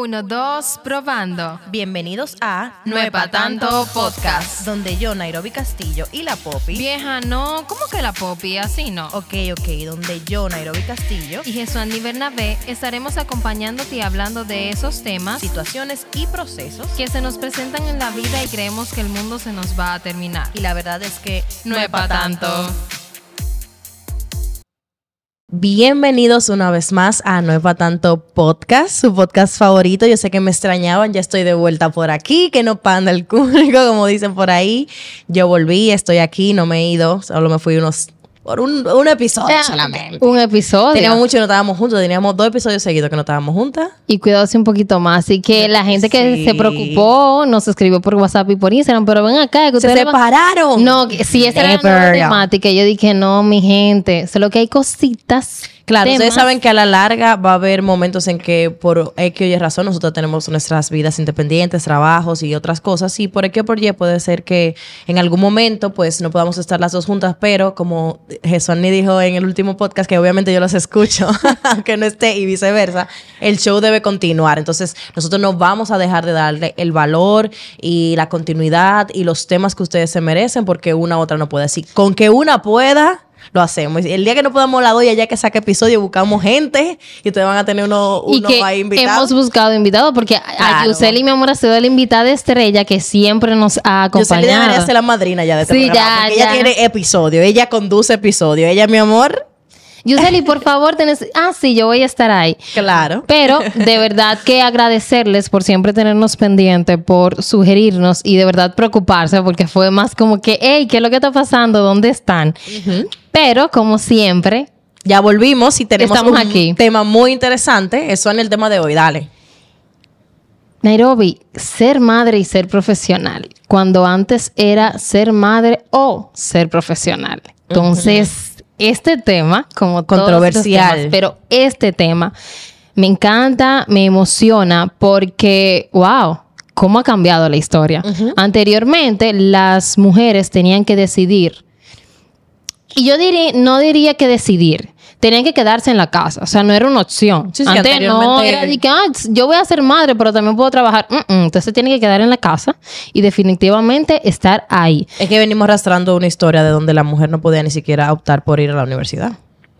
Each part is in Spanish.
Uno, dos, probando. Bienvenidos a No es pa' tanto podcast. donde yo, Nairobi Castillo y la Poppy. Vieja, no, ¿cómo que la Poppy? Así no. Ok, ok, donde yo, Nairobi Castillo, Y Jesús Andy Bernabé estaremos acompañándote y hablando de esos temas situaciones y procesos. que se nos presentan en la vida y creemos que el mundo se nos va a terminar. Y la verdad es que No es pa' tanto. Bienvenidos una vez más a pa' tanto podcast, su podcast favorito. Yo sé que me extrañaban, ya estoy de vuelta por aquí, que no panda el cúnico, como dicen por ahí. Yo volví, estoy aquí, no me he ido, solo me fui unos por un, un episodio Eh, solamente. Un episodio. Teníamos mucho que no estábamos juntos, teníamos dos episodios seguidos que no estábamos juntas. Y cuidados un poquito más. Así que la gente que Sí. se preocupó nos escribió por WhatsApp y por Instagram, pero ven acá. Que Se separaron. No, si esa era la temática. Yo dije, no, mi gente. Solo que hay cositas. Claro, temas. ustedes saben que a la larga va a haber momentos en que por X o Y razón nosotros tenemos nuestras vidas independientes, trabajos y otras cosas y por X o por Y puede ser que en algún momento pues no podamos estar las dos juntas, pero como Jesús ni dijo en el último podcast que obviamente yo los escucho, aunque no esté y viceversa, el show debe continuar. Entonces nosotros no vamos a dejar de darle el valor y la continuidad y los temas que ustedes se merecen porque una u otra no puede. Así, con que una pueda lo hacemos. El día que no podamos la doy, ya que saque episodio, buscamos gente y ustedes van a tener uno, Y uno que ahí invitado. hemos buscado invitados porque a Claro. Yuseli, mi amor, ha sido la invitada estrella que siempre nos ha se le debería acompañado. ser la madrina ya de este Sí, programa, ya, porque ya. ella tiene episodio, ella conduce episodio. Ella, mi amor, Yuseli, por favor, tenés... Ah, sí, yo voy a estar ahí. claro. Pero de verdad que agradecerles por siempre tenernos pendiente, por sugerirnos y de verdad preocuparse, porque fue más como que, hey, ¿qué es lo que está pasando? ¿Dónde están? Pero como siempre, Ya volvimos y tenemos Estamos un aquí. tema muy interesante. Eso en el tema de hoy, dale. Nairobi, ser madre y ser profesional, cuando antes era ser madre o ser profesional. Entonces, este tema, como Controversial. temas, pero este tema me encanta, me emociona porque, wow, cómo ha cambiado la historia. Anteriormente, las mujeres tenían que decidir y yo diría, no diría que decidir. Tenían que quedarse en la casa. O sea, no era una opción. Sí, sí, Antes no era de que, ah, yo voy a ser madre, pero también puedo trabajar. Mm, mm. Entonces tiene que quedar en la casa y definitivamente estar ahí. Es que venimos arrastrando una historia de donde la mujer no podía ni siquiera optar por ir a la universidad,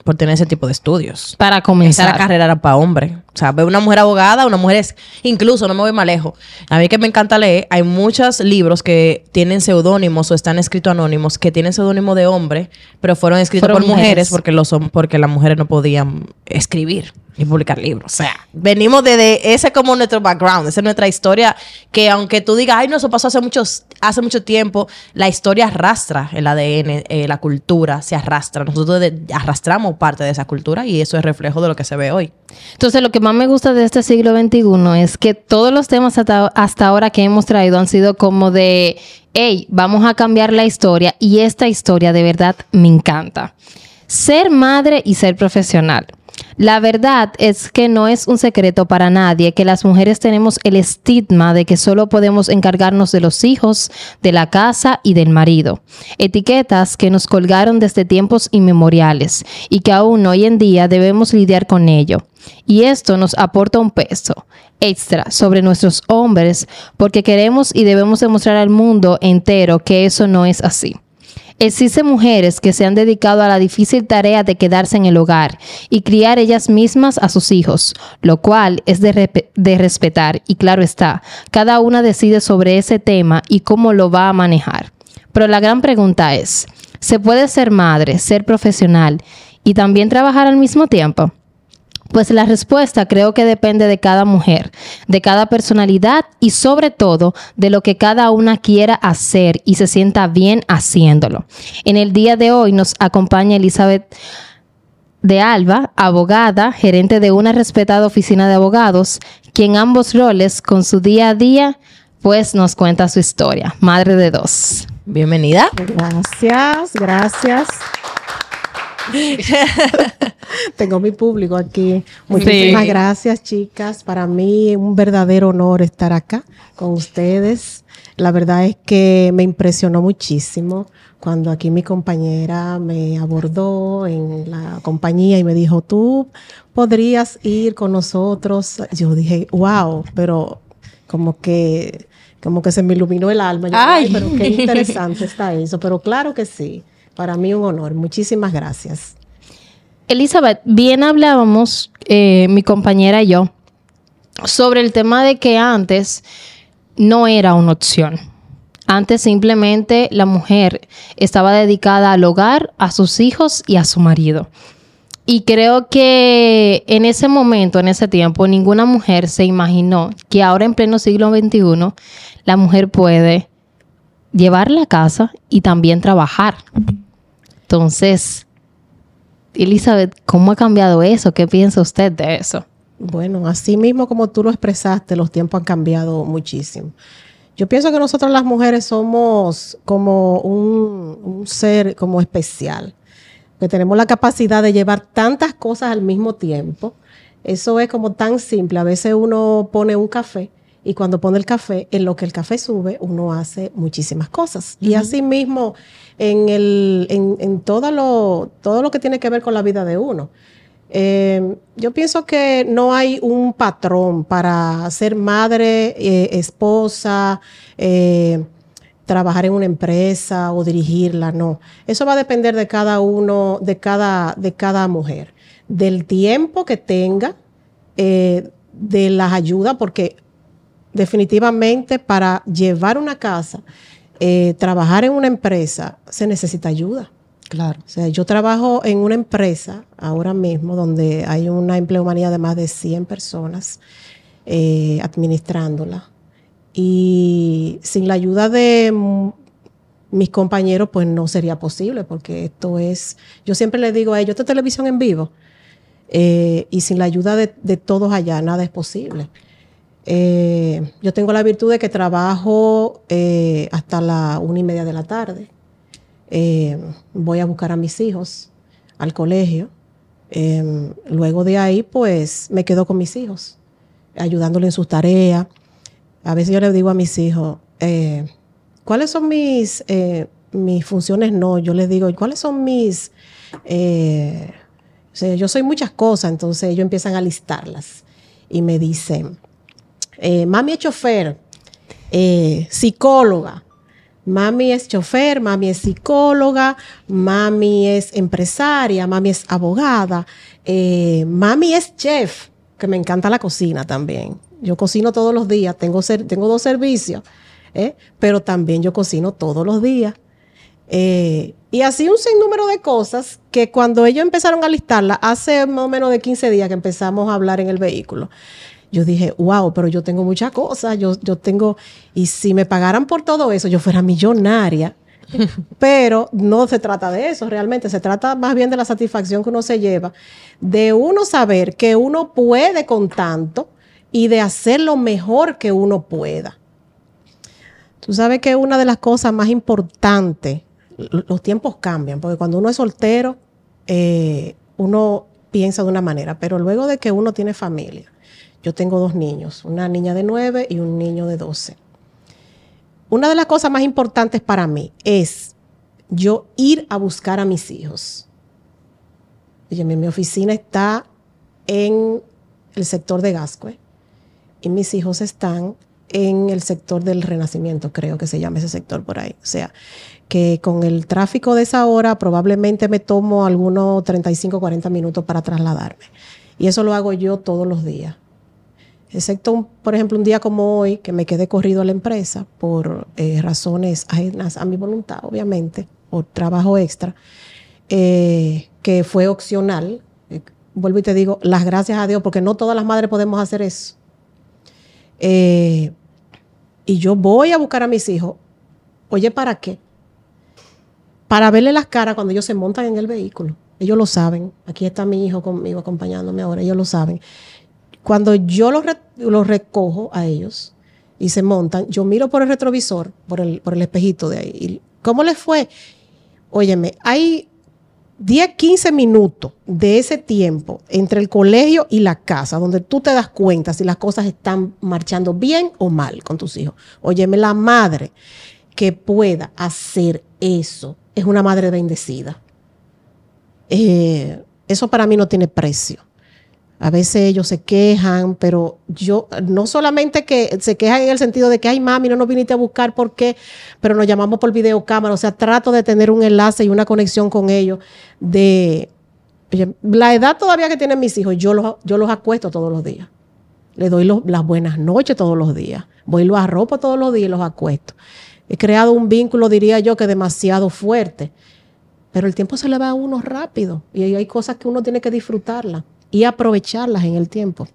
por tener ese tipo de estudios. Para Esa comenzar. la carrera era para hombre. O sea, ve una mujer abogada, una mujer es... Incluso, no me voy más lejos. A mí que me encanta leer, hay muchos libros que tienen seudónimos o están escritos anónimos que tienen seudónimo de hombre, pero fueron escritos por mujeres, mujeres. porque, los, porque las mujeres no podían escribir ni publicar libros. O sea, venimos desde... Ese es como nuestro background, esa es nuestra historia, que aunque tú digas, ay, no, eso pasó hace, muchos, hace mucho tiempo, la historia arrastra el ADN, eh, la cultura se arrastra. Nosotros arrastramos parte de esa cultura y eso es reflejo de lo que se ve hoy. Entonces, lo que más me gusta de este siglo XXI es que todos los temas hasta ahora que hemos traído han sido como de, hey, vamos a cambiar la historia y esta historia de verdad me encanta. Ser madre y ser profesional. La verdad es que no es un secreto para nadie que las mujeres tenemos el estigma de que solo podemos encargarnos de los hijos, de la casa y del marido. Etiquetas que nos colgaron desde tiempos inmemoriales y que aún hoy en día debemos lidiar con ello. Y esto nos aporta un peso extra sobre nuestros hombres porque queremos y debemos demostrar al mundo entero que eso no es así. Existen mujeres que se han dedicado a la difícil tarea de quedarse en el hogar y criar ellas mismas a sus hijos, lo cual es de, respetar y claro está, cada una decide sobre ese tema y cómo lo va a manejar. Pero la gran pregunta es, ¿se puede ser madre, ser profesional y también trabajar al mismo tiempo? Pues la respuesta creo que depende de cada mujer, de cada personalidad y sobre todo de lo que cada una quiera hacer y se sienta bien haciéndolo. En el día de hoy nos acompaña Elizabeth de Alba, abogada, gerente de una respetada oficina de abogados, quien ambos roles con su día a día pues nos cuenta su historia, madre de dos. Bienvenida. Gracias, gracias. Tengo mi público aquí. Muchísimas Sí. gracias, chicas. Para mí es un verdadero honor estar acá con ustedes. La verdad es que me impresionó muchísimo cuando aquí mi compañera me abordó en la compañía y me dijo, tú podrías ir con nosotros. Yo dije, wow, pero como que, como que se me iluminó el alma. Yo, Ay. Ay, pero qué interesante está eso. Pero claro que sí. Para mí un honor. Muchísimas gracias. Elizabeth, bien hablábamos, eh, mi compañera y yo, sobre el tema de que antes no era una opción. Antes simplemente la mujer estaba dedicada al hogar, a sus hijos y a su marido. Y creo que en ese momento, en ese tiempo, ninguna mujer se imaginó que ahora en pleno siglo XXI la mujer puede llevar la casa y también trabajar. Entonces, Elizabeth, ¿cómo ha cambiado eso? ¿Qué piensa usted de eso? Bueno, así mismo como tú lo expresaste, los tiempos han cambiado muchísimo. Yo pienso que nosotros las mujeres somos como un, un ser como especial, que tenemos la capacidad de llevar tantas cosas al mismo tiempo. Eso es como tan simple. A veces uno pone un café y cuando pone el café, en lo que el café sube, uno hace muchísimas cosas. Y así mismo en, el, en, en todo, lo, todo lo que tiene que ver con la vida de uno. Eh, yo pienso que no hay un patrón para ser madre, eh, esposa, eh, trabajar en una empresa o dirigirla, no. Eso va a depender de cada uno, de cada, de cada mujer, del tiempo que tenga, de las ayudas, porque definitivamente para llevar una casa, eh, trabajar en una empresa, se necesita ayuda. Claro. O sea, yo trabajo en una empresa ahora mismo donde hay una empleomanía de más de 100 personas eh, administrándola. Y sin la ayuda de mis compañeros, pues no sería posible, porque esto es, yo siempre les digo a ellos, esto es televisión en vivo. Eh, y sin la ayuda de, de todos allá, nada es posible. Eh, yo tengo la virtud de que trabajo eh, hasta la una y media de la tarde. Eh, voy a buscar a mis hijos al colegio. Luego de ahí, pues me quedo con mis hijos, ayudándole en sus tareas. A veces yo les digo a mis hijos, ¿cuáles son mis, mis funciones? No, yo les digo, ¿cuáles son mis... yo soy muchas cosas, entonces ellos empiezan a listarlas y me dicen, eh, mami es chofer, eh, psicóloga, mami es chofer, mami es psicóloga, mami es empresaria, mami es abogada, eh, mami es chef, que me encanta la cocina también. Yo cocino todos los días, tengo, ser- dos servicios, pero también yo cocino todos los días. Y así un sinnúmero de cosas que cuando ellos empezaron a listarla, hace más o menos de 15 días que empezamos a hablar en el vehículo, yo dije, wow, pero yo tengo muchas cosas, yo, yo tengo, y si me pagaran por todo eso, yo fuera millonaria. Pero no se trata de eso realmente, se trata más bien de la satisfacción que uno se lleva, de uno saber que uno puede con tanto y de hacer lo mejor que uno pueda. Tú sabes que una de las cosas más importantes, los tiempos cambian, porque cuando uno es soltero, eh, uno piensa de una manera, pero luego de que uno tiene familia, yo tengo dos niños, una niña de 9 y un niño de 12. Una de las cosas más importantes para mí es yo ir a buscar a mis hijos. Oye, mi, mi oficina está en el sector de Gascue y mis hijos están en el sector del Renacimiento, creo que se llama ese sector por ahí. O sea, que con el tráfico de esa hora probablemente me tomo algunos 35, 40 minutos para trasladarme. Y eso lo hago yo todos los días. Excepto, un- por ejemplo, un día como hoy, que me quedé corrido a la empresa por eh, razones ajenas a mi voluntad, obviamente, por trabajo extra, eh, que fue opcional. Eh, vuelvo y te digo, las gracias a Dios, porque no todas las madres podemos hacer eso. Y yo voy a buscar a mis hijos. Oye, ¿para qué? Para verle las caras cuando ellos se montan en el vehículo. Ellos lo saben. Aquí está mi hijo conmigo acompañándome ahora. Ellos lo saben. Cuando yo los, re- los recojo a ellos y se montan, yo miro por el retrovisor, por el, por el espejito de ahí. y ¿Cómo les fue? Óyeme, hay 10, 15 minutos de ese tiempo entre el colegio y la casa, donde tú te das cuenta si las cosas están marchando bien o mal con tus hijos. Óyeme, la madre que pueda hacer eso es una madre bendecida. Eh, eso para mí no tiene precio. A veces ellos se quejan, pero yo, no solamente que se quejan en el sentido de que, ay, mami, no nos viniste a buscar, ¿por qué? Pero nos llamamos por videocámara, o sea, trato de tener un enlace y una conexión con ellos de la edad todavía que tienen mis hijos, yo los, yo los acuesto todos los días. Les doy las buenas noches todos los días. Voy y los arropo todos los días y los acuesto. He creado un vínculo, diría yo, que demasiado fuerte. Pero el tiempo se le va a uno rápido y hay cosas que uno tiene que disfrutarlas y aprovecharlas en el tiempo.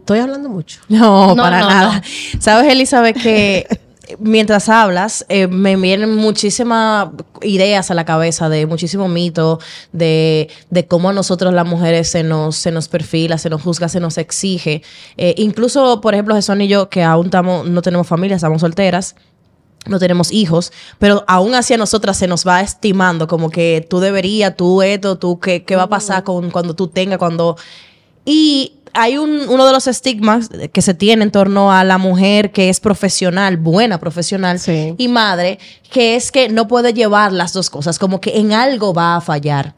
Estoy hablando mucho. No, para nada. Sabes, Elizabeth, que mientras hablas, eh, me vienen muchísimas ideas a la cabeza de muchísimos mitos, de, de, cómo a nosotros las mujeres se nos, se nos perfila, se nos juzga, se nos exige. Eh, incluso, por ejemplo, Jesús y yo, que aún estamos, no tenemos familia, estamos solteras, no tenemos hijos, pero aún así a nosotras se nos va estimando como que tú deberías, tú esto, tú qué, qué va a pasar con cuando tú tengas, cuando... Y hay un, uno de los estigmas que se tiene en torno a la mujer que es profesional, buena profesional y madre, que es que no puede llevar las dos cosas, como que en algo va a fallar.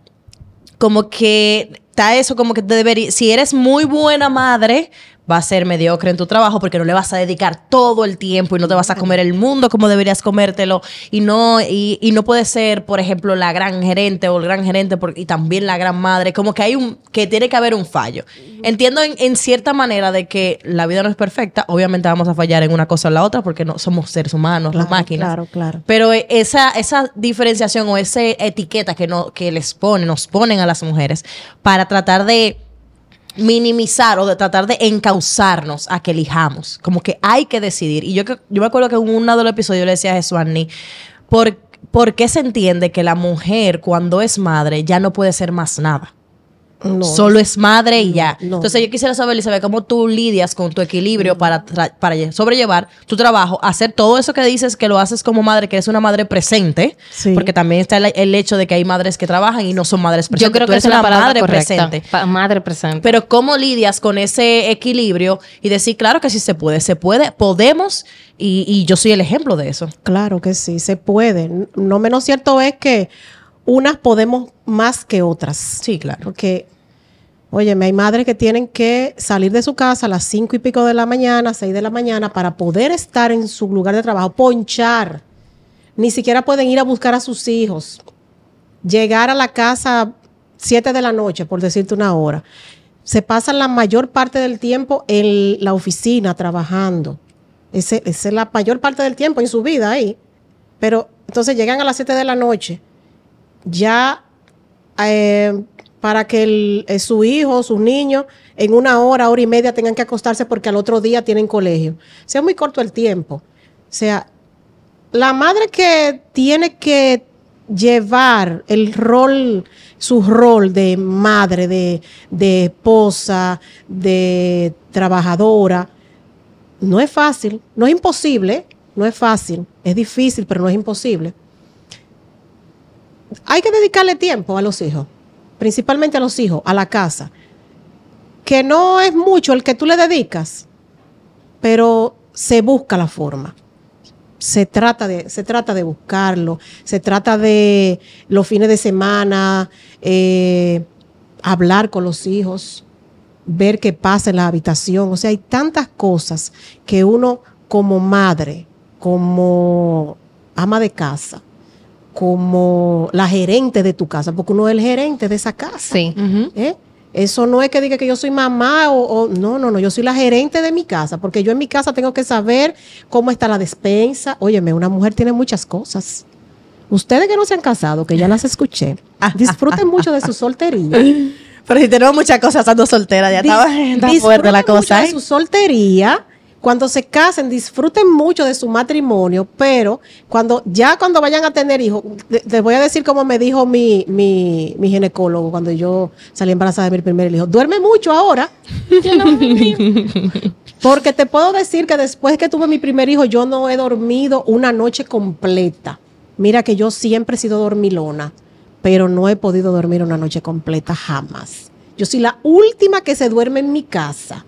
Como que está eso, como que te debería, si eres muy buena madre, va a ser mediocre en tu trabajo porque no le vas a dedicar todo el tiempo y no te vas a comer el mundo como deberías comértelo. Y no y, y no puede ser por ejemplo la gran gerente o el gran gerente y también la gran madre como que hay un que tiene que haber un fallo. Entiendo en, cierta manera de que la vida no es perfecta obviamente vamos a fallar en una cosa o la otra porque no somos seres humanos las máquinas claro claro. pero esa esa diferenciación o esa etiqueta que no que les ponen nos ponen a las mujeres para tratar de minimizar o de tratar de encauzarnos a que elijamos. Como que hay que decidir. Y yo, yo me acuerdo que en uno de los episodios le decía a Jesús Annie, ¿por, ¿por qué se entiende que la mujer cuando es madre ya no puede ser más nada? Solo es madre y ya. Entonces yo quisiera saber, Elizabeth, cómo tú lidias con tu equilibrio para, para sobrellevar tu trabajo, hacer todo eso que dices que lo haces como madre, que eres una madre presente, porque también está el, hecho de que hay madres que trabajan y no son madres presentes. Yo creo que es una madre presente. madre presente. Pero cómo lidias con ese equilibrio y decir, claro que sí se puede, se puede, podemos y, y yo soy el ejemplo de eso. Claro que sí, se puede. No menos cierto es que unas podemos más que otras. Sí, claro. Porque, óyeme, hay madres que tienen que salir de su casa a las cinco y pico de la mañana, seis de la mañana, para poder estar en su lugar de trabajo, ponchar. Ni siquiera pueden ir a buscar a sus hijos. Llegar a la casa siete de la noche, por decirte una hora. Se pasan la mayor parte del tiempo en la oficina trabajando. Esa es la mayor parte del tiempo en su vida ahí. Pero entonces llegan a las siete de la noche ya eh, para que eh, su hijo, sus niños, en una hora, hora y media tengan que acostarse porque al otro día tienen colegio. Sea muy corto el tiempo. O sea, la madre que tiene que llevar el rol, su rol de madre, de, de esposa, de trabajadora, no es fácil, no es imposible, no es fácil, es difícil, pero no es imposible hay que dedicarle tiempo a los hijos, principalmente a los hijos, a la casa, que no es mucho el que tú le dedicas, pero se busca la forma. Se trata de, se trata de buscarlo, se trata de los fines de semana, eh, hablar con los hijos, ver qué pasa en la habitación. O sea, hay tantas cosas que uno como madre, como ama de casa, como la gerente de tu casa, porque uno es el gerente de esa casa. Sí. ¿Eh? Eso no es que diga que yo soy mamá o, no, no, no, yo soy la gerente de mi casa, porque yo en mi casa tengo que saber cómo está la despensa. Óyeme, una mujer tiene muchas cosas. Ustedes que no se han casado, que ya las escuché, disfruten mucho de su soltería. Pero si tenemos muchas cosas estando soltera, ya estaba fuerte la cosa. Mucho de ¿eh? su soltería cuando se casen, disfruten mucho de su matrimonio, pero cuando ya cuando vayan a tener hijos, les voy a decir como me dijo mi, mi, mi, ginecólogo cuando yo salí embarazada de mi primer hijo, duerme mucho ahora. Porque te puedo decir que después que tuve mi primer hijo, yo no he dormido una noche completa. Mira que yo siempre he sido dormilona. pero no he podido dormir una noche completa jamás. Yo soy la última que se duerme en mi casa.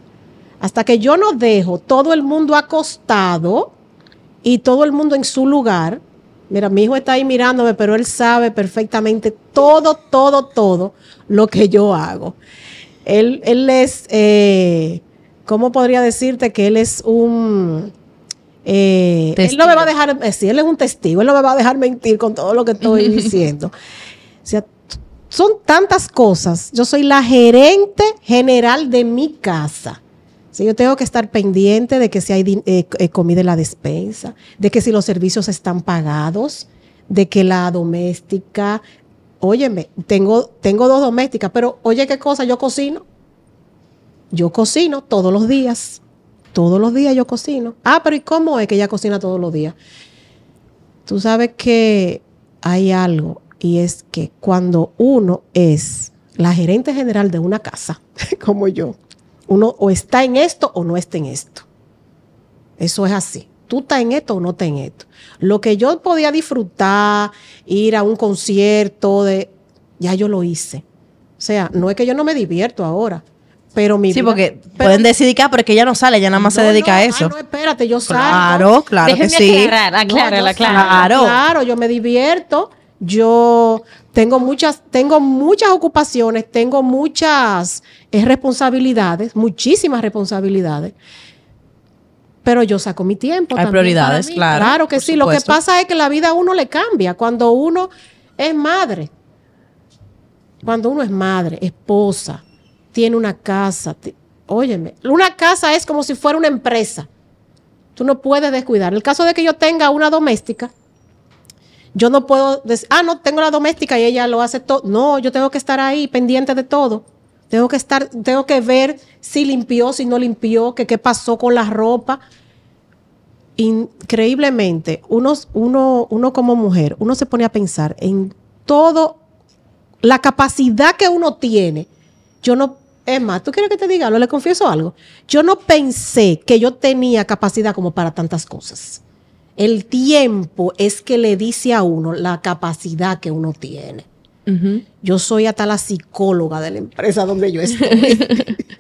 Hasta que yo no dejo todo el mundo acostado y todo el mundo en su lugar. Mira, mi hijo está ahí mirándome, pero él sabe perfectamente todo, todo, todo lo que yo hago. Él, él es, eh, ¿cómo podría decirte que él es un... eh, él no me va a dejar, eh, sí, él es un testigo, él no me va a dejar mentir con todo lo que estoy diciendo. O sea, son tantas cosas. Yo soy la gerente general de mi casa. Yo tengo que estar pendiente de que si hay eh, eh, comida en la despensa, de que si los servicios están pagados, de que la doméstica, óyeme, tengo, tengo dos domésticas, pero oye qué cosa, yo cocino. Yo cocino todos los días. Todos los días yo cocino. Ah, pero ¿y cómo es que ella cocina todos los días? Tú sabes que hay algo y es que cuando uno es la gerente general de una casa, como yo, uno o está en esto o no está en esto. Eso es así. Tú estás en esto o no estás en esto. Lo que yo podía disfrutar, ir a un concierto, de, ya yo lo hice. O sea, no es que yo no me divierto ahora, pero mi Sí, vida- porque pero- pueden decidir que, ah, pero es que ella no sale, ella nada más se No, dedica no, a ah, eso. no, espérate, yo salgo. claro, claro que Déjenme sí. aclarar, No, aclárala. Claro. Claro, yo me divierto. Yo tengo muchas, tengo muchas ocupaciones, tengo muchas eh, responsabilidades, muchísimas responsabilidades. Pero yo saco mi tiempo. Hay prioridades, para mí. claro, Claro que sí. Lo que pasa es que la vida a uno le cambia cuando uno es madre. Cuando uno es madre, esposa, tiene una casa. óyeme, una casa es como si fuera una empresa. Tú no puedes descuidar. En el caso de que yo tenga una doméstica, yo no puedo decir, ah, no, tengo la doméstica y ella lo hace todo. No, yo tengo que estar ahí pendiente de todo. Tengo que estar, tengo que ver si limpió, si no limpió, que qué pasó con la ropa. Increíblemente, uno, uno, uno como mujer, uno se pone a pensar en todo, la capacidad que uno tiene. Yo no, es más, ¿tú quieres que te diga algo? Le confieso algo. Yo no pensé que yo tenía capacidad como para tantas cosas. El tiempo es que le dice a uno la capacidad que uno tiene. Yo soy hasta la psicóloga de la empresa donde yo estoy.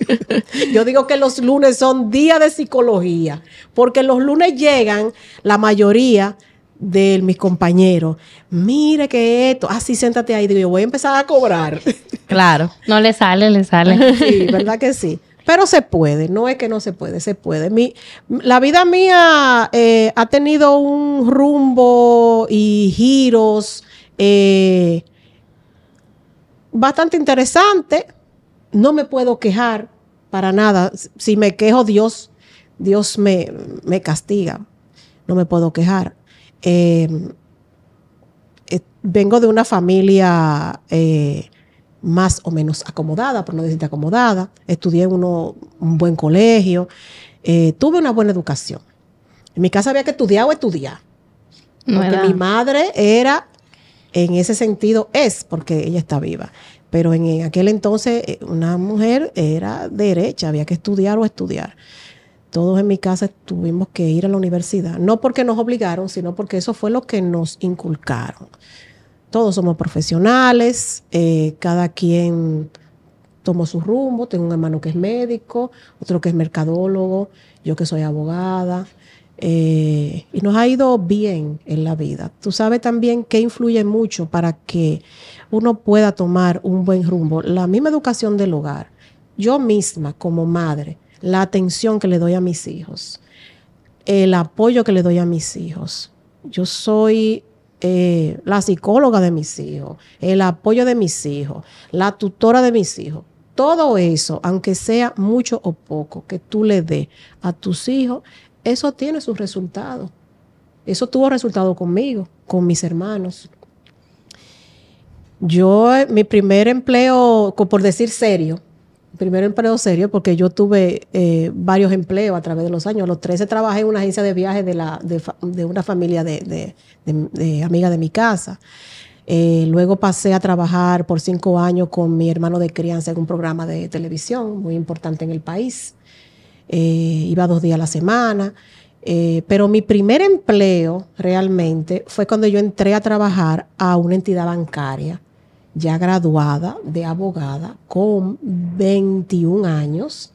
yo digo que los lunes son días de psicología, porque los lunes llegan la mayoría de mis compañeros. Mire que esto, así siéntate ahí, digo, yo voy a empezar a cobrar. Claro. No le sale, le sale. Sí, ¿verdad que sí? Pero se puede, no es que no se puede, se puede. Mi, la vida mía eh, ha tenido un rumbo y giros eh, bastante interesante. No me puedo quejar para nada. Si me quejo, Dios, Dios me, me castiga. No me puedo quejar. Eh, vengo de una familia más o menos acomodada, por no decirte acomodada. Estudié en uno, un buen colegio. Eh, tuve una buena educación. En mi casa había que estudiar o estudiar. No Porque era- mi madre era, en ese sentido, es, porque ella está viva. Pero en, en aquel entonces, eh, una mujer era derecha, había que estudiar o estudiar. Todos en mi casa tuvimos que ir a la universidad. No porque nos obligaron, sino porque eso fue lo que nos inculcaron. Todos somos profesionales, eh, cada quien tomó su rumbo. Tengo un hermano que es médico, otro que es mercadólogo, yo que soy abogada. eh, y nos ha ido bien en la vida. Tú sabes también que influye mucho para que uno pueda tomar un buen rumbo. La misma educación del hogar. Yo misma, como madre, la atención que le doy a mis hijos, el apoyo que le doy a mis hijos. Yo soy eh, la psicóloga de mis hijos, el apoyo de mis hijos, la tutora de mis hijos. Todo eso, aunque sea mucho o poco, que tú le des a tus hijos, eso tiene sus resultados. Eso tuvo resultado conmigo, con mis hermanos. Yo, eh, mi primer empleo, por decir serio, primer empleo serio, porque yo tuve eh, varios empleos a través de los años. A los 13 trabajé en una agencia de viajes de, una familia de, de, amiga de mi casa. Eh, luego pasé a trabajar por cinco años con mi hermano de crianza en un programa de televisión muy importante en el país. Eh, iba dos días a la semana. Pero mi primer empleo realmente fue cuando yo entré a trabajar a una entidad bancaria ya graduada de abogada con 21 años,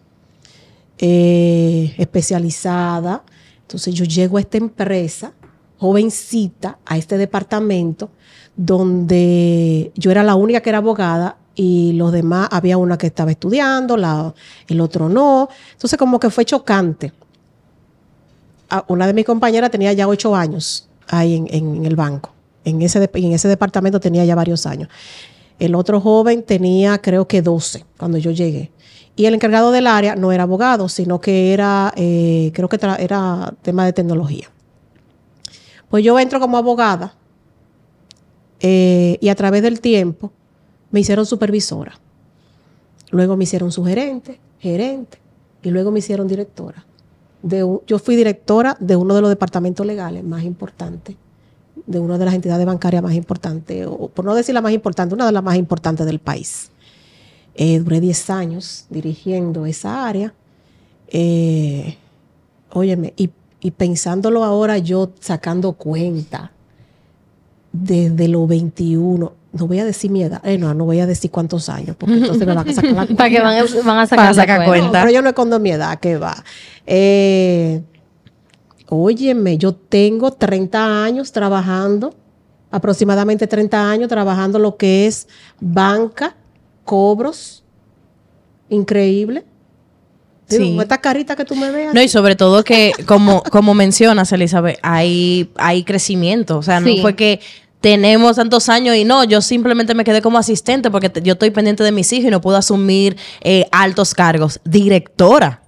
eh, especializada. Entonces yo llego a esta empresa, jovencita, a este departamento, donde yo era la única que era abogada y los demás, había una que estaba estudiando, la, el otro no. Entonces como que fue chocante. Ah, Una de mis compañeras tenía ya ocho años ahí en, en el banco. En ese, de- en ese departamento tenía ya varios años. El otro joven tenía creo que 12 cuando yo llegué. Y el encargado del área no era abogado, sino que era, eh, creo que era tema de tecnología. Pues yo entro como abogada eh, y a través del tiempo me hicieron supervisora. Luego me hicieron su gerente, gerente, y luego me hicieron directora. De yo fui directora de uno de los departamentos legales más importantes, de una de las entidades bancarias más importantes, o por no decir la más importante, una de las más importantes del país. Eh, duré 10 años dirigiendo esa área. Eh, óyeme, y, y pensándolo ahora, yo sacando cuenta desde los 21, no voy a decir mi edad, eh, no, no voy a decir cuántos años, porque entonces me van a sacar la Para que van, a- van a sacar, Para la sacar cuenta. cuenta. no, pero yo no escondo mi edad, que va. Eh, óyeme, yo tengo 30 años trabajando, aproximadamente 30 años trabajando lo que es banca, cobros, increíble. Digo, Sí. con esta carita que tú me veas. No, y sobre todo que, como, como mencionas, Elizabeth, hay, hay crecimiento. O sea, Sí. no fue que tenemos tantos años y no, yo simplemente me quedé como asistente porque te- yo estoy pendiente de mis hijos y no puedo asumir eh, altos cargos. Directora.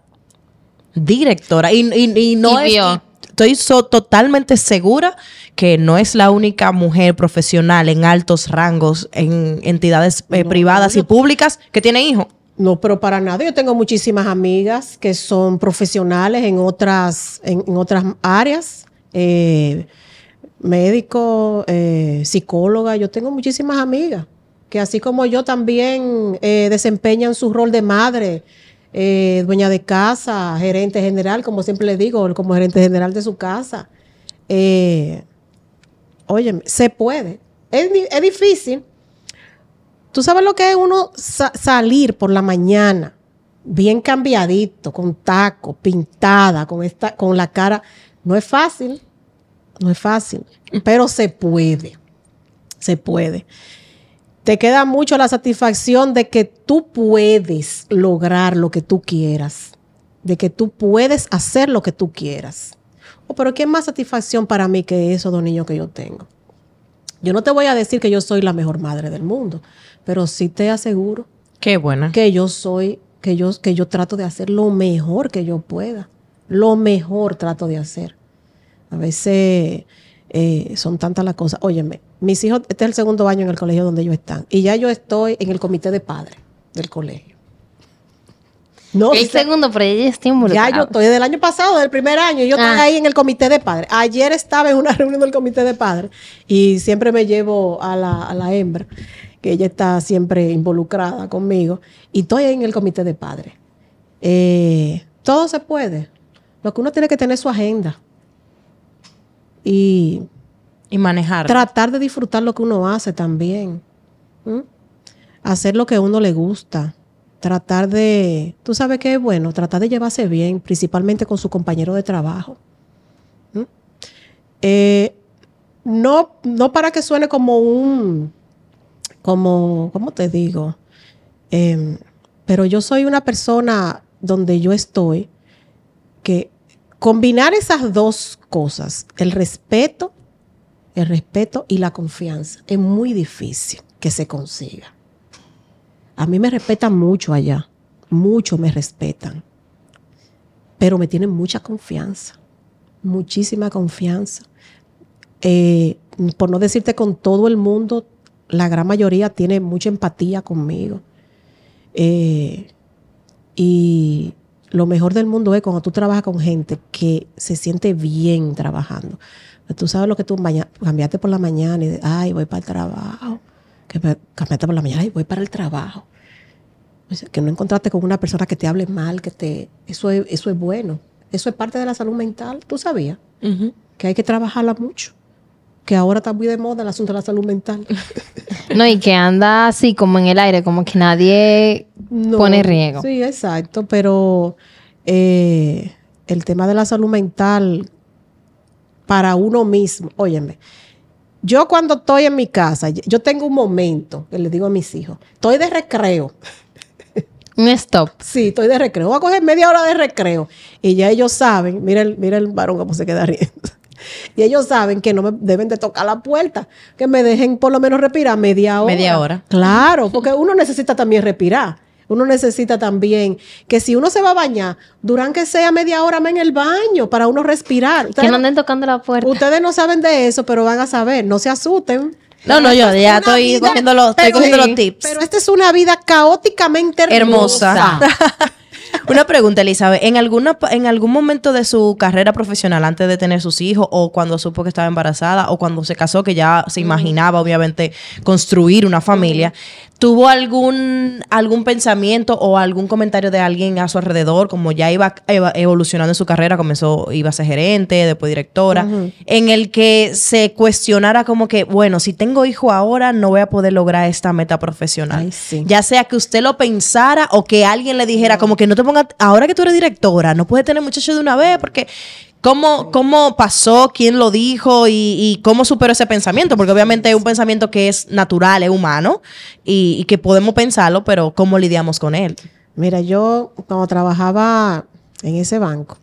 Directora. Y, y- y no Y es. vio. Estoy so- totalmente segura que no es la única mujer profesional en altos rangos en entidades eh, No, privadas y públicas que tiene hijos. No, pero para nada. Yo tengo muchísimas amigas que son profesionales en otras, en, en otras áreas. Eh, médico, eh, psicóloga. Yo tengo muchísimas amigas que así como yo también eh, desempeñan su rol de madre, eh, dueña de casa, gerente general, como siempre le digo, como gerente general de su casa. Eh, óyeme, se puede. Es, es difícil. Tú sabes lo que es uno sa- salir por la mañana bien cambiadito, con taco, pintada, con esta, con la cara. No es fácil, no es fácil, pero se puede, se puede. Te queda mucho la satisfacción de que tú puedes lograr lo que tú quieras, de que tú puedes hacer lo que tú quieras. Oh, pero ¿qué más satisfacción para mí que eso, dos niños que yo tengo? Yo no te voy a decir que yo soy la mejor madre del mundo, pero sí te aseguro Qué buena. que yo soy, que yo, que yo trato de hacer lo mejor que yo pueda. Lo mejor trato de hacer. A veces eh, son tantas las cosas. Óyeme, mis hijos, este es el segundo año en el colegio donde ellos están. Y ya yo estoy en el comité de padres del colegio. No, El segundo, pero ella está ya yo estoy del año pasado, del primer año, yo estoy Ah. ahí en el comité de padres. Ayer estaba en una reunión del comité de padres y siempre me llevo a la, a la hembra, que ella está siempre involucrada conmigo, y estoy en el comité de padres. Eh, todo se puede. Lo que uno tiene que tener su agenda y Y manejar. tratar de disfrutar lo que uno hace también. ¿Mm? Hacer lo que a uno le gusta. Tratar de, tú sabes que es bueno, tratar de llevarse bien, principalmente con su compañero de trabajo. ¿Mm? Eh, no, no para que suene como un, como, ¿cómo te digo? Em, pero yo soy una persona donde yo estoy que combinar esas dos cosas, el respeto el respeto y la confianza. Es muy difícil que se consiga. A mí me respetan mucho allá, mucho me respetan, pero me tienen mucha confianza, muchísima confianza. Eh, por no decirte con todo el mundo, la gran mayoría tiene mucha empatía conmigo. Eh, y lo mejor del mundo es cuando tú trabajas con gente que se siente bien trabajando. Tú sabes lo que tú maña- cambiaste por la mañana y ay, voy para el trabajo. Que cambiaste por la mañana y voy para el trabajo. O sea, que no encontraste con una persona que te hable mal, que te... Eso es, eso es bueno. Eso es parte de la salud mental. ¿Tú sabías? Que hay que trabajarla mucho. Que ahora está muy de moda el asunto de la salud mental. No, y que anda así como en el aire, como que nadie No, pone riego. Sí, exacto, pero eh, el tema de la salud mental para uno mismo, óyeme, yo cuando estoy en mi casa, yo tengo un momento que le digo a mis hijos, estoy de recreo, Un stop. sí, estoy de recreo, voy a coger media hora de recreo y ya ellos saben, mira el, mira el varón cómo se queda riendo. Y ellos saben que no me deben de tocar la puerta, que me dejen por lo menos respirar media hora. Media hora. Claro, porque uno necesita también respirar. Uno necesita también que si uno se va a bañar, duran que sea media hora en el baño para uno respirar. Que no anden tocando la puerta. ustedes no saben de eso, pero van a saber. No se asusten. No, no, yo ya estoy vida- cogiendo los, estoy pero- cogiendo sí, los tips. Pero esta es una vida caóticamente Hermosa. hermosa. Una pregunta, Elizabeth. ¿En, alguna, ¿En algún momento de su carrera profesional, antes de tener sus hijos, o cuando supo que estaba embarazada, o cuando se casó, que ya se imaginaba, obviamente, construir una familia, ¿tuvo algún, algún pensamiento o algún comentario de alguien a su alrededor, como ya iba evolucionando en su carrera, comenzó, iba a ser gerente, después directora, en el que se cuestionara como que, bueno, si tengo hijo ahora, no voy a poder lograr esta meta profesional? Ay, sí. Ya sea que usted lo pensara o que alguien le dijera, como que no te pongas, ahora que tú eres directora, no puedes tener muchachos de una vez, porque ¿cómo, cómo pasó? ¿Quién lo dijo? Y, y cómo superó ese pensamiento? Porque obviamente es un pensamiento que es natural, es humano, y, que podemos pensarlo, pero ¿cómo lidiamos con él? Mira, yo cuando trabajaba en ese banco,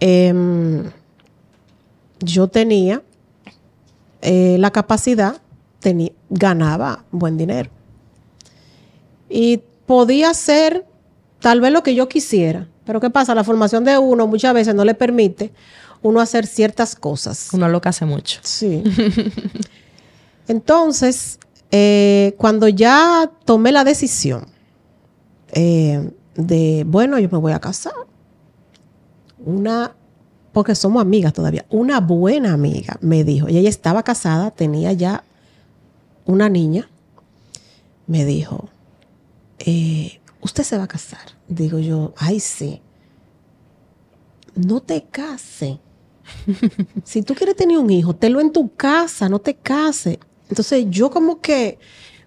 em, yo tenía eh, la capacidad, ganaba buen dinero. Y podía hacer tal vez lo que yo quisiera. Pero ¿qué pasa? La formación de uno muchas veces no le permite uno hacer ciertas cosas. Uno lo que hace mucho. Sí. Entonces, eh, cuando ya tomé la decisión eh, de, bueno, yo me voy a casar, una, porque somos amigas todavía, una buena amiga me dijo, y ella estaba casada, tenía ya una niña, me dijo, eh, usted se va a casar. Digo yo, ay, sí. No te cases. Si tú quieres tener un hijo, tenlo en tu casa, no te cases. Entonces yo como que,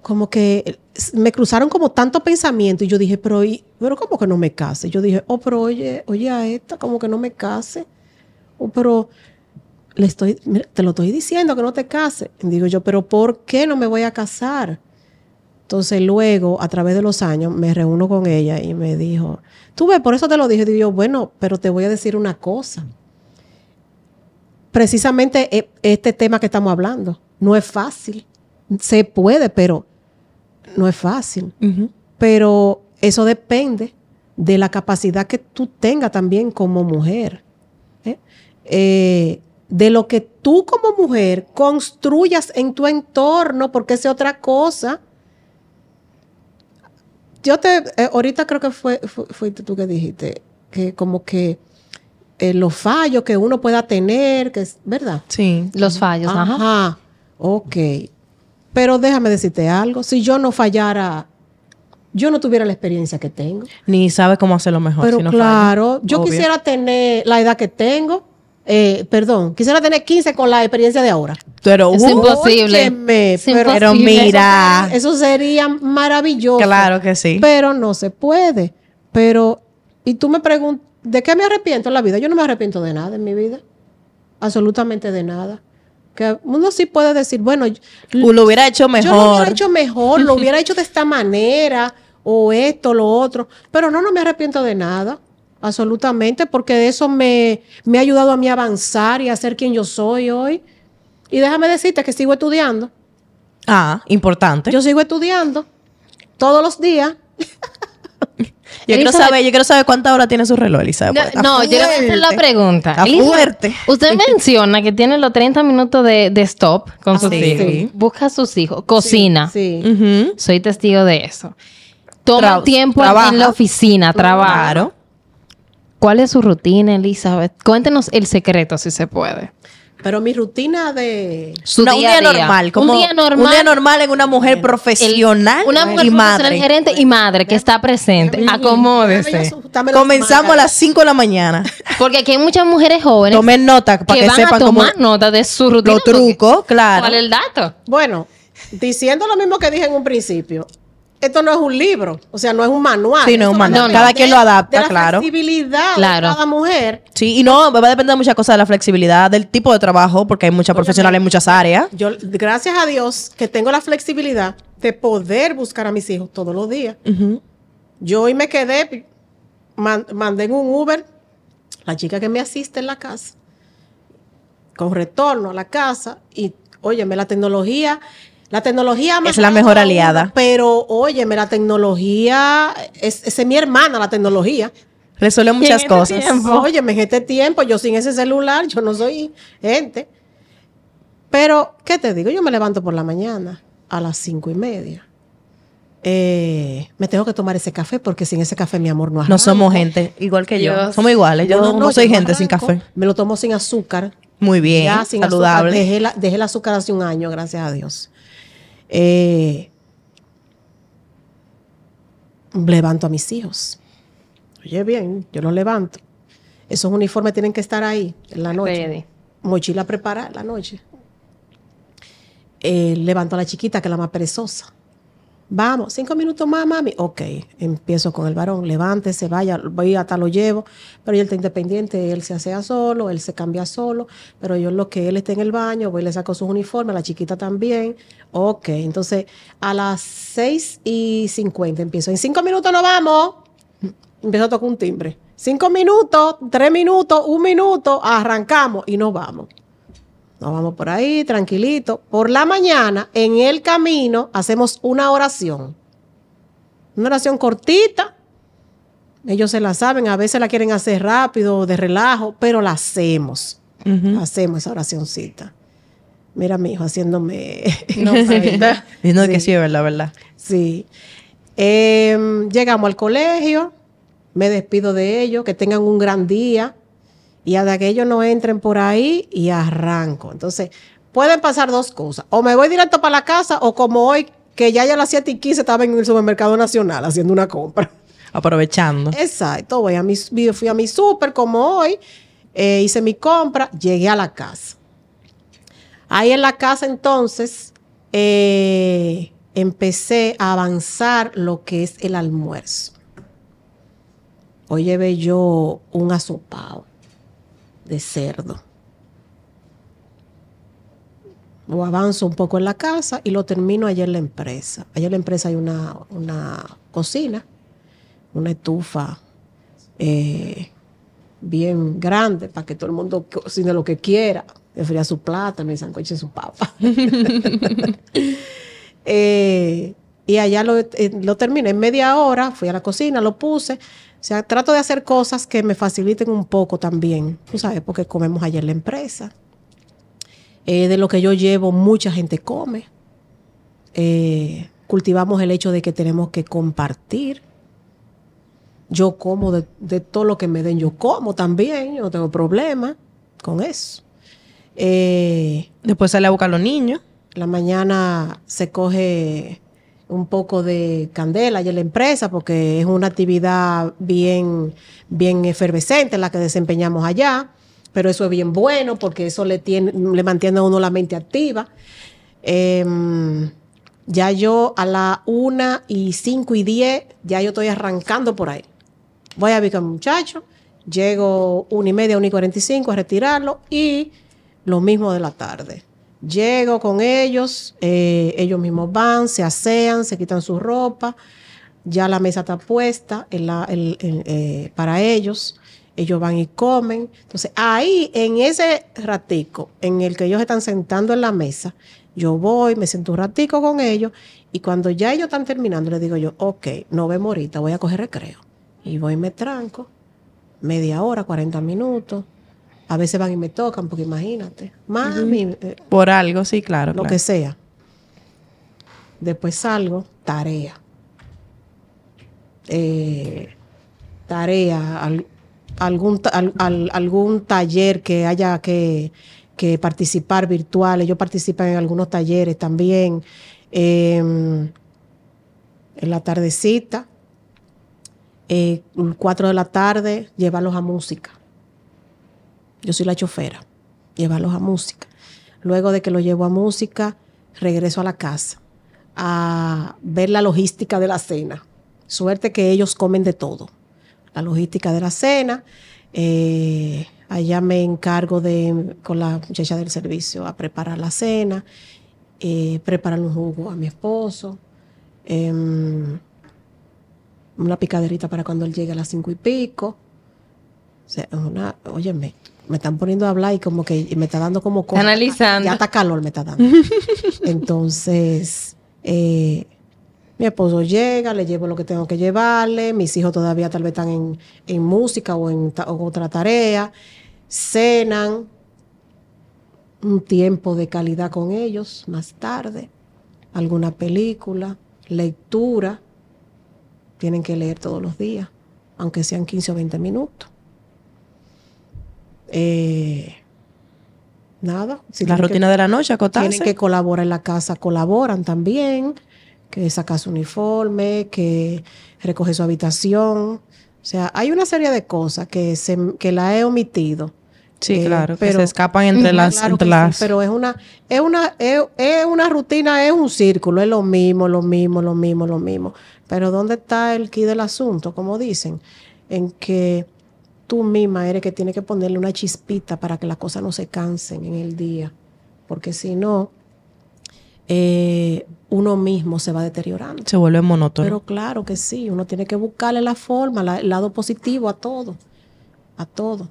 como que me cruzaron como tanto pensamiento y yo dije, pero, y- pero ¿cómo que no me case? Yo dije, oh, pero oye, oye a esta, como que no me case. Oh, pero le estoy, te lo estoy diciendo que no te cases. Y digo yo, pero ¿por qué no me voy a casar? Entonces luego, a través de los años, me reúno con ella y me dijo, tú ves, por eso te lo dije. Digo yo, bueno, pero te voy a decir una cosa precisamente e- este tema que estamos hablando. No es fácil. Se puede, pero no es fácil. Pero eso depende de la capacidad que tú tengas también como mujer. ¿eh? Eh, de lo que tú como mujer construyas en tu entorno, porque es otra cosa. Yo te, eh, ahorita creo que fue, fu- fuiste tú que dijiste, que como que eh, los fallos que uno pueda tener, que es, ¿verdad? Sí. Los fallos, ajá. Ajá. Ok. Pero déjame decirte algo. Si yo no fallara, yo no tuviera la experiencia que tengo. Ni sabe cómo hacerlo mejor. Pero si no claro, yo Obvio. quisiera tener la edad que tengo. Eh, perdón, quisiera tener 15 con la experiencia de ahora. Pero, Es uh, imposible. Óyeme, Es pero, mira. Eso sería maravilloso. claro que sí. Pero no se puede. Pero, y tú me preguntas, ¿de qué me arrepiento en la vida? Yo no me arrepiento de nada en mi vida. Absolutamente de nada. Que uno sí puede decir, bueno, lo hubiera hecho yo lo mejor. hubiera hecho mejor, lo hubiera hecho de esta manera, o esto, lo otro. Pero no, no me arrepiento de nada. Absolutamente, porque eso me, me ha ayudado a mí a avanzar y a ser quien yo soy hoy. Y déjame decirte que sigo estudiando. Ah, importante. Yo sigo estudiando todos los días. Yo quiero saber, yo quiero saber cuántas horas tiene su reloj, Elizabeth. No, yo le voy a hacer la pregunta. Está Elizabeth, fuerte. Usted menciona que tiene los 30 minutos de, de stop con sus sí. hijos. Busca a sus hijos. Cocina. Sí. Soy testigo de eso. Toma Tra- tiempo trabaja. en la oficina, trabaja. Claro. ¿Cuál es su rutina, Elizabeth? Cuéntenos el secreto, si se puede. Pero mi rutina de... Su No, un día normal, como un día normal. un día normal en una mujer profesional Una mujer y profesional, madre. gerente y madre que está presente. Acomódese. Comenzamos a las 5 de la mañana. Porque aquí hay muchas mujeres jóvenes Tomen nota para que que, van sepan a cómo tomar nota de su rutina. los porque- trucos, claro. ¿Cuál es el dato? Bueno, diciendo lo mismo que dije en un principio, esto no es un libro, o sea, no es un manual. Sí, no es un manual. Cada quien lo adapta, de la claro. flexibilidad Claro. de cada mujer. Sí, y no, va a depender de muchas cosas de la flexibilidad, del tipo de trabajo, porque hay muchas profesionales en muchas áreas. Yo, gracias a Dios, que tengo la flexibilidad de poder buscar a mis hijos todos los días. Yo hoy me quedé, man- mandé en un Uber, la chica que me asiste en la casa, con retorno a la casa, y óyeme, la tecnología, la tecnología Es la mejor aliada. Pero óyeme, la tecnología, es, esa es mi hermana, la tecnología. Resuelve muchas este cosas. tiempo? Óyeme, en este tiempo, yo sin ese celular, yo no soy gente. Pero, ¿qué te digo? Yo me levanto por la mañana a las cinco y media. Eh, me tengo que tomar ese café porque sin ese café mi amor no arranco. No somos gente igual que yo. Somos iguales. Yo no, soy yo gente sin café. Me lo tomo sin azúcar. Muy bien. Ya, sin saludable. azúcar. Dejé, la- dejé el azúcar hace un año, gracias a Dios. Eh, levanto a mis hijos. Oye, bien, yo los levanto. Esos uniformes tienen que estar ahí en la noche. Ready. Mochila preparada en la noche. Eh, levanto a la chiquita, que es la más perezosa. Vamos, cinco minutos más, mami. Ok, empiezo con el varón. Levántese, vaya, voy hasta lo llevo. Pero él está independiente, él se asea solo, él se cambia solo. Pero yo lo que él está en el baño, voy le saco sus uniformes, la chiquita también. Ok, entonces a las seis y cincuenta empiezo. En cinco minutos nos vamos. Empiezo a tocar un timbre. Cinco minutos, tres minutos, un minuto, arrancamos y nos vamos. Nos vamos por ahí, tranquilito. Por la mañana, en el camino, hacemos una oración. Una oración cortita. Ellos se la saben, a veces la quieren hacer rápido, de relajo, pero la hacemos. Hacemos esa oracioncita. Mira mi hijo haciéndome... No. Diciendo que Sí. verdad, verdad. Sí. Em, llegamos al colegio, me despido de ellos, que tengan un gran día y hasta que ellos no entren por ahí y arranco. Entonces, pueden pasar dos cosas. O me voy directo para la casa o como hoy, que ya ya a las 7 y 15 estaba en el supermercado nacional haciendo una compra. Aprovechando. Exacto, voy a mi, fui a mi súper como hoy, eh, hice mi compra, llegué a la casa. Ahí en la casa entonces eh, empecé a avanzar lo que es el almuerzo. Hoy llevé yo un asopado de cerdo. Lo avanzo un poco en la casa y lo termino allá en la empresa. Allá en la empresa hay una, una cocina una estufa eh, bien grande para que todo el mundo cocine lo que quiera. Me fría su plátano y sancoche su papa. Eh, y allá lo, eh, lo terminé en media hora, fui a la cocina, lo puse. O sea, trato de hacer cosas que me faciliten un poco también, tú sabes, porque comemos en la empresa. Eh, de lo que yo llevo, mucha gente come. Eh, cultivamos el hecho de que tenemos que compartir. Yo como de, de todo lo que me den, yo como también, yo no tengo problema con eso. Eh, Después sale a buscar a los niños. la mañana se coge un poco de candela allá en la empresa porque es una actividad bien, bien efervescente la que desempeñamos allá, pero eso es bien bueno porque eso le, tiene, le mantiene a uno la mente activa. Em, ya yo a la una y cinco y diez, ya yo estoy arrancando por ahí. Voy a con muchacho, llego una y media, una y cuarenta y cinco a retirarlo y lo mismo de la tarde. Llego con ellos, eh, ellos mismos van, se asean, se quitan su ropa, ya la mesa está puesta la- eh, para ellos, ellos van y comen. Entonces, ahí, en ese ratico en el que ellos están sentando en la mesa, yo voy, me siento un ratico con ellos y cuando ya ellos están terminando, les digo yo, ok, no vemos ahorita, voy a coger recreo. Y voy y me tranco, media hora, 40 minutos. A veces van y me tocan, porque imagínate, mami, eh, Por algo, sí, claro. lo claro. que sea. Después salgo, tarea. Eh, tarea, al- algún, ta- al- al- algún taller que haya que, que participar virtuales. Yo participo en algunos talleres también. Eh, en la tardecita, eh, 4 de la tarde, llevarlos a música. Yo soy la chofera, llevarlos a música. Luego de que los llevo a música, regreso a la casa a ver la logística de la cena. Suerte que ellos comen de todo. La logística de la cena. eh, allá me encargo de, con la muchacha del servicio, a preparar la cena, eh, preparar un jugo a mi esposo, em, una picaderita para cuando él llegue a las cinco y pico. O sea, una, óyeme, me están poniendo a hablar y como que me está dando como cosa. Analizando. Ya está calor, me está dando. Entonces, eh, mi esposo llega, le llevo lo que tengo que llevarle, mis hijos todavía tal vez están en, en música o en ta- o otra tarea, cenan, un tiempo de calidad con ellos más tarde, alguna película, lectura, tienen que leer todos los días, aunque sean 15 o 20 minutos. Eh, nada. si La que- rutina de la noche, acotarse. tienen que colaborar en la casa, colaboran también, que saca su uniforme, que recoge su habitación. O sea, hay una serie de cosas que, se, que la he omitido. Sí, Eh, claro, que pero- se escapan entre las... claro entre que sí, las... pero es una, es una, es, es una rutina, es un círculo, es lo mismo, lo mismo, lo mismo, lo mismo. Pero ¿dónde está el key del asunto? Como dicen, en que tú misma eres que tiene que ponerle una chispita para que las cosas no se cansen en el día. Porque si no, eh, uno mismo se va deteriorando. Se vuelve monótono. Pero claro que sí, uno tiene que buscarle la forma, la- el lado positivo a todo, a todo.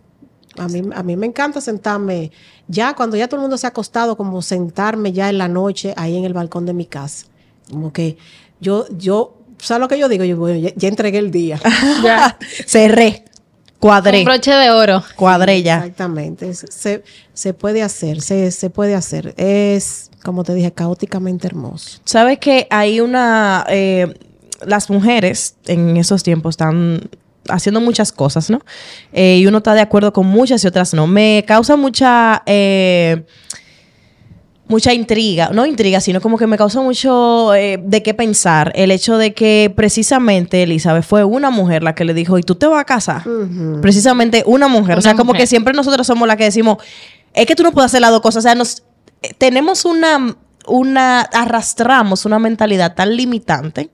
A mí, a mí me encanta sentarme, ya cuando ya todo el mundo se ha acostado, como sentarme ya en la noche ahí en el balcón de mi casa. Como que yo, yo, ¿sabes lo que yo digo? Yo, bueno, ya, ya entregué el día. ya. Cerré. Cuadré. Un broche de oro. Cuadré ya. Exactamente. Se, se puede hacer, se, se puede hacer. Es, como te dije, caóticamente hermoso. ¿Sabes que hay una... eh, las mujeres en esos tiempos están haciendo muchas cosas, ¿no? Eh, y uno está de acuerdo con muchas y otras no. Me causa mucha... eh, mucha intriga, no intriga, sino como que me causa mucho eh, de qué pensar el hecho de que precisamente Elizabeth fue una mujer la que le dijo, ¿y tú te vas a casar? Precisamente una mujer. o sea, como que siempre nosotros somos la que decimos, es que tú no puedes hacer las dos cosas. O sea, nos, eh, tenemos una, una, arrastramos una mentalidad tan limitante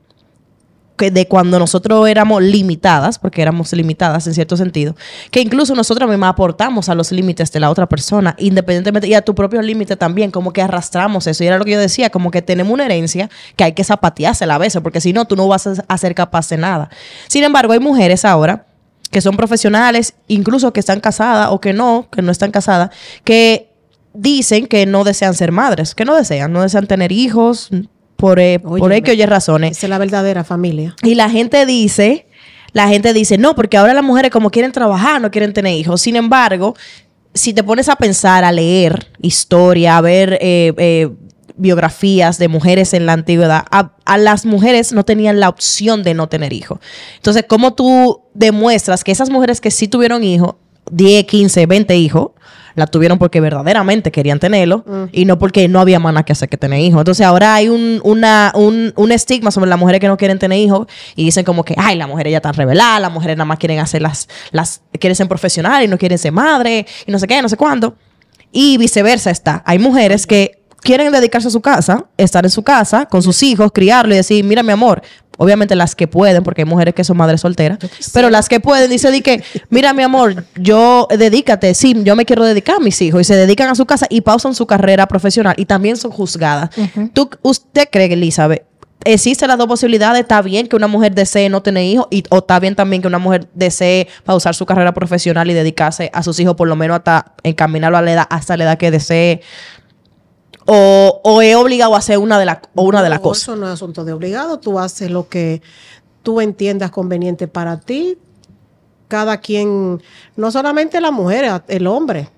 que de cuando nosotros éramos limitadas, porque éramos limitadas en cierto sentido, que incluso nosotros mismas aportamos a los límites de la otra persona, independientemente, y a tu propio límite también, como que arrastramos eso. Y era lo que yo decía, como que tenemos una herencia que hay que zapateársela a veces, porque si no, tú no vas a, ser capaz de nada. Sin embargo, hay mujeres ahora que son profesionales, incluso que están casadas o que no, que no están casadas, que dicen que no desean ser madres, que no desean, no desean tener hijos por, eh, por. X o Y razones. Esa es la verdadera familia. Y la gente dice, la gente dice, no, porque ahora las mujeres como quieren trabajar, no quieren tener hijos. Sin embargo, si te pones a pensar, a leer historia, a ver eh, eh, biografías de mujeres en la antigüedad, a, a las mujeres no tenían la opción de no tener hijos. Entonces, ¿cómo tú demuestras que esas mujeres que sí tuvieron hijos, 10, 15, 20 hijos, la tuvieron porque verdaderamente querían tenerlo y no porque no había más que hacer que tener hijos. Entonces ahora hay un, una, un, un estigma sobre las mujeres que no quieren tener hijos y dicen como que, ay, las mujeres ya están reveladas, las mujeres nada más quieren hacer las, las, quieren ser profesionales y no quieren ser madre y no sé qué, no sé cuándo. Y viceversa está. Hay mujeres que quieren dedicarse a su casa, estar en su casa con sus hijos, criarlo y decir, mira mi amor, obviamente las que pueden, porque hay mujeres que son madres solteras, pero las que pueden, dice di que, mira mi amor, yo dedícate, sí, yo me quiero dedicar a mis hijos y se dedican a su casa y pausan su carrera profesional y también son juzgadas. ¿Tú, ¿Usted cree, Elizabeth? Existen las dos posibilidades. Está bien que una mujer desee no tener hijos y, o está bien también que una mujer desee pausar su carrera profesional y dedicarse a sus hijos por lo menos hasta encaminarlo a la edad, hasta la edad que desee. O, o es obligado a hacer una de, la, o una de las No, cosas. Eso no es asunto de obligado. Tú haces lo que tú entiendas conveniente para ti. Cada quien, no solamente la mujer, el hombre.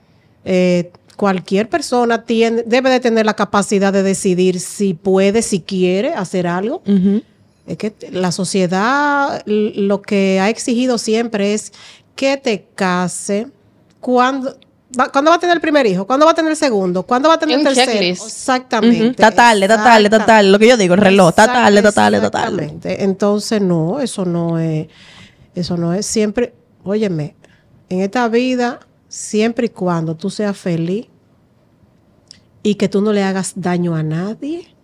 eh, cualquier persona tiene, debe de tener la capacidad de decidir si puede, si quiere hacer algo. Es que la sociedad lo que ha exigido siempre es que te case cuando va, ¿cuándo va a tener el primer hijo? ¿Cuándo va a tener el segundo? ¿Cuándo va a tener el tercero? checklist. Exactamente. Está tarde, está tarde, está tarde. Lo que yo digo, el reloj. Está tarde, está tarde, está tarde. Exactamente. Entonces, no, eso no es, eso no es siempre, óyeme, en esta vida siempre y cuando tú seas feliz y que tú no le hagas daño a nadie,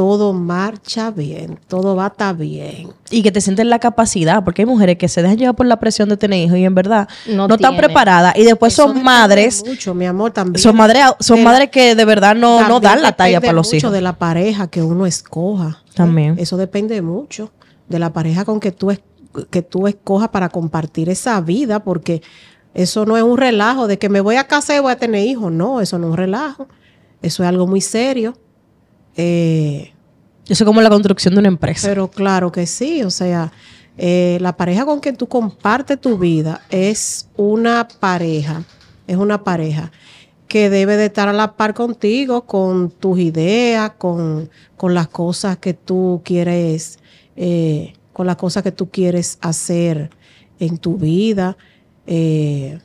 todo marcha bien, todo va a estar bien. Y que te sientes la capacidad, porque hay mujeres que se dejan llevar por la presión de tener hijos y en verdad No no, están preparadas. Y después Eso son madres, Mucho, mi amor, también. son madres, son de- madres que de verdad no, no dan la talla para los mucho hijos. de la pareja que uno escoja. También. Eso depende mucho de la pareja con que tú, es- que tú escojas para compartir esa vida, porque eso no es un relajo de que me voy a casar y voy a tener hijos. No, eso no es un relajo. Eso es algo muy serio. Eh, Eso es como la construcción de una empresa. pero claro que sí, o sea, eh, la pareja con quien tú compartes tu vida es una pareja, es una pareja que debe de estar a la par contigo, con tus ideas, con, con las cosas que tú quieres, eh, con las cosas que tú quieres hacer en tu vida. Eh,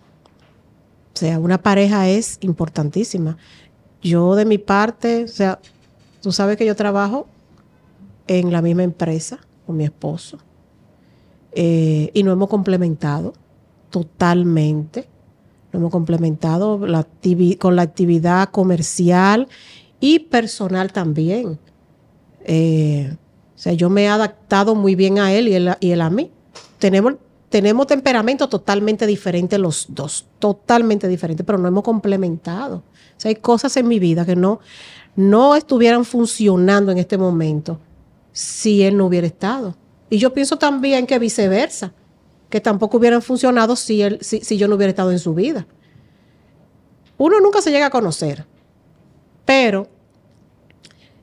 o sea, una pareja es importantísima. Yo de mi parte, o sea, tú sabes que yo trabajo en la misma empresa con mi esposo eh, y nos hemos complementado totalmente. Nos hemos complementado con la actividad comercial y personal también. Eh, o sea, yo me he adaptado muy bien a él y él, a- y él a mí. Tenemos, tenemos temperamentos totalmente diferentes los dos, totalmente diferentes, pero no hemos complementado. O sea, hay cosas en mi vida que no, no estuvieran funcionando en este momento si él no hubiera estado. Y yo pienso también que viceversa, que tampoco hubieran funcionado si, él, si, si yo no hubiera estado en su vida. Uno nunca se llega a conocer, pero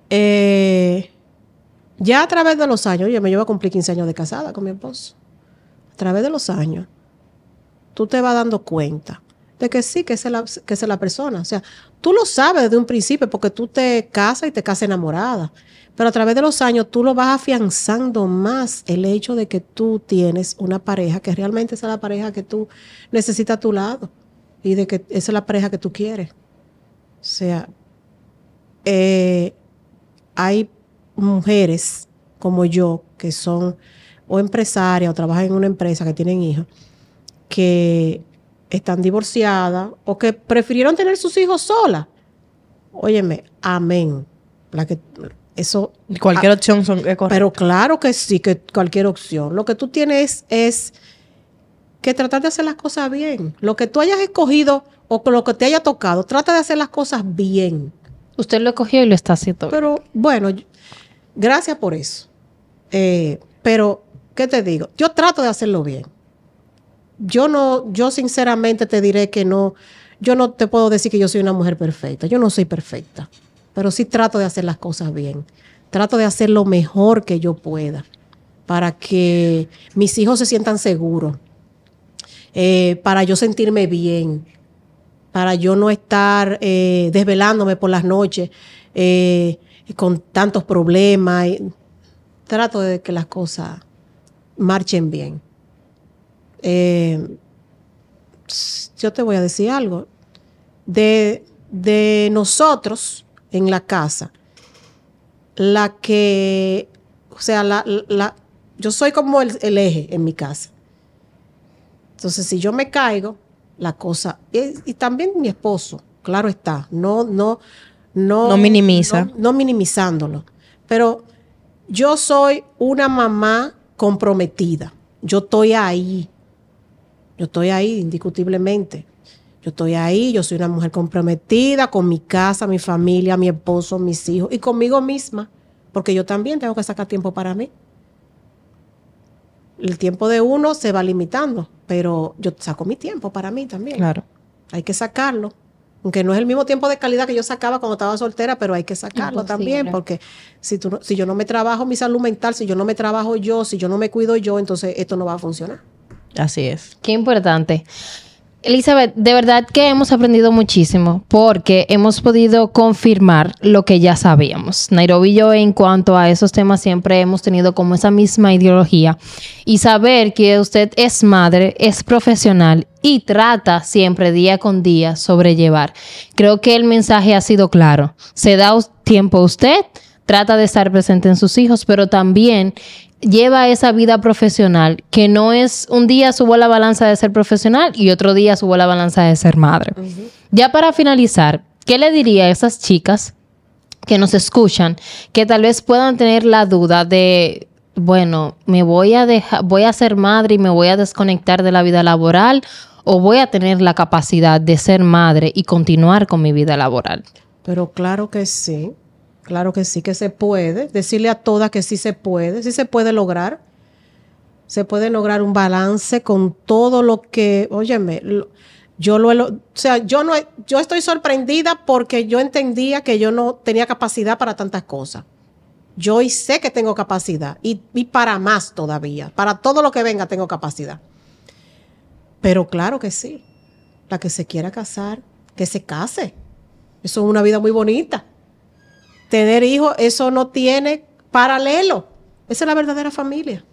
eh, ya a través de los años, yo me llevo a cumplir 15 años de casada con mi esposo, a través de los años, tú te vas dando cuenta de que sí, que es la, que es la persona. O sea, tú lo sabes desde un principio porque tú te casas y te casas enamorada. Pero a través de los años tú lo vas afianzando más el hecho de que tú tienes una pareja que realmente es la pareja que tú necesitas a tu lado y de que esa es la pareja que tú quieres. O sea, eh, hay mujeres como yo que son o empresarias o trabajan en una empresa que tienen hijos que están divorciadas o que prefirieron tener sus hijos solas. Óyeme, amén. La que, eso, Cualquier opción son, es correcta. pero claro que sí, que cualquier opción. Lo que tú tienes es que tratar de hacer las cosas bien. Lo que tú hayas escogido o lo que te haya tocado, trata de hacer las cosas bien. Usted lo cogió y lo está haciendo. Pero bueno, yo- gracias por eso. Eh, pero, ¿qué te digo? Yo trato de hacerlo bien. Yo no, yo sinceramente te diré que no, yo no te puedo decir que yo soy una mujer perfecta. Yo no soy perfecta. Pero sí trato de hacer las cosas bien. Trato de hacer lo mejor que yo pueda para que mis hijos se sientan seguros. Eh, para yo sentirme bien para yo no estar eh, desvelándome por las noches eh, con tantos problemas. trato de que las cosas marchen bien. Eh, yo te voy a decir algo. De, de nosotros en la casa, la que, o sea, la, la- yo soy como el, el eje en mi casa. Entonces, si yo me caigo, la cosa, y, y también mi esposo, claro está, no, no, no, No minimiza. no, no minimizándolo, pero yo soy una mamá comprometida. Yo estoy ahí. Yo estoy ahí, indiscutiblemente. Yo estoy ahí, yo soy una mujer comprometida con mi casa, mi familia, mi esposo, mis hijos y conmigo misma, porque yo también tengo que sacar tiempo para mí. El tiempo de uno se va limitando, pero yo saco mi tiempo para mí también. Claro. Hay que sacarlo. Aunque no es el mismo tiempo de calidad que yo sacaba cuando estaba soltera, pero hay que sacarlo Imposible. también, porque si, tú no- si yo no me trabajo mi salud mental, si yo no me trabajo yo, si yo no me cuido yo, entonces esto no va a funcionar. Así es. Qué importante. Elizabeth, de verdad que hemos aprendido muchísimo porque hemos podido confirmar lo que ya sabíamos. Nairobi y yo en cuanto a esos temas siempre hemos tenido como esa misma ideología y saber que usted es madre, es profesional y trata siempre día con día sobrellevar. Creo que el mensaje ha sido claro. Se da tiempo a usted, trata de estar presente en sus hijos, pero también lleva esa vida profesional, que no es un día subo la balanza de ser profesional y otro día subo la balanza de ser madre. Ya para finalizar, ¿qué le diría a esas chicas que nos escuchan que tal vez puedan tener la duda de bueno, me voy a dejar, voy a ser madre y me voy a desconectar de la vida laboral o voy a tener la capacidad de ser madre y continuar con mi vida laboral? Pero claro que sí, claro que sí, que se puede. Decirle a todas que sí se puede, sí se puede lograr. Se puede lograr un balance con todo lo que, óyeme, yo lo, o sea, yo no, yo estoy sorprendida porque yo entendía que yo no tenía capacidad para tantas cosas. Yo sé que tengo capacidad y, para más todavía. Para todo lo que venga tengo capacidad. Pero claro que sí. La que se quiera casar, que se case. Eso es una vida muy bonita. Tener hijos, eso no tiene paralelo. Esa es la verdadera familia.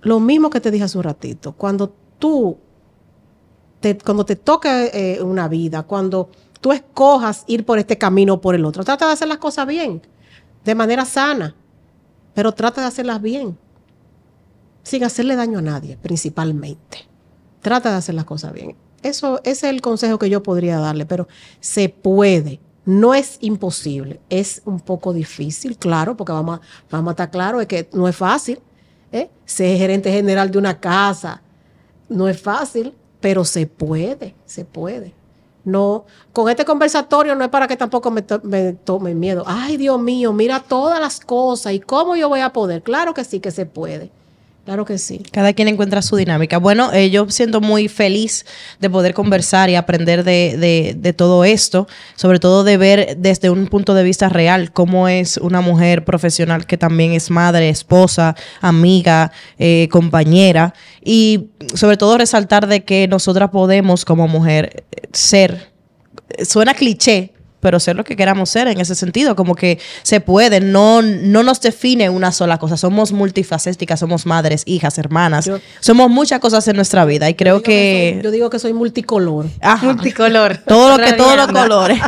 Lo mismo que te dije hace un ratito. Cuando tú, te, cuando te toca eh, una vida, cuando tú escojas ir por este camino o por el otro, trata de hacer las cosas bien de manera sana, pero trata de hacerlas bien, sin hacerle daño a nadie, principalmente. Trata de hacer las cosas bien. Eso ese es el consejo que yo podría darle, pero se puede. No es imposible, es un poco difícil, claro, porque vamos a, vamos a estar claros, es que no es fácil. ¿eh? Ser gerente general de una casa no es fácil, pero se puede, se puede. No, con este conversatorio no es para que tampoco me, tome miedo. Ay, Dios mío, mira todas las cosas y cómo yo voy a poder. Claro que sí que se puede. Claro que sí. Cada quien encuentra su dinámica. Bueno, eh, yo siento muy feliz de poder conversar y aprender de, todo esto, sobre todo de ver desde un punto de vista real cómo es una mujer profesional que también es madre, esposa, amiga, eh, compañera y sobre todo resaltar de que nosotras podemos como mujer ser, suena cliché, pero ser lo que queramos ser en ese sentido, como que se puede, no, no nos define una sola cosa, somos multifacéticas, somos madres, hijas, hermanas, somos muchas cosas en nuestra vida y creo que, yo digo que soy multicolor. multicolor. Todo lo que, todos los colores.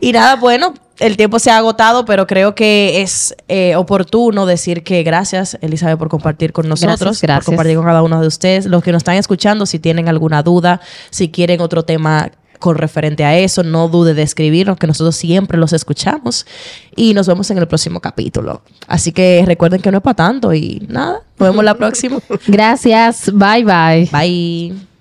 y nada, bueno, el tiempo se ha agotado, pero creo que es eh, oportuno decir que gracias, Elizabeth, por compartir con nosotros, por compartir con cada uno de ustedes. Los que nos están escuchando, si tienen alguna duda, si quieren otro tema con referente a eso, no dude de escribirnos, que nosotros siempre los escuchamos. Y nos vemos en el próximo capítulo. Así que recuerden que no es para tanto y nada, nos vemos la próxima. Gracias, bye bye. Bye.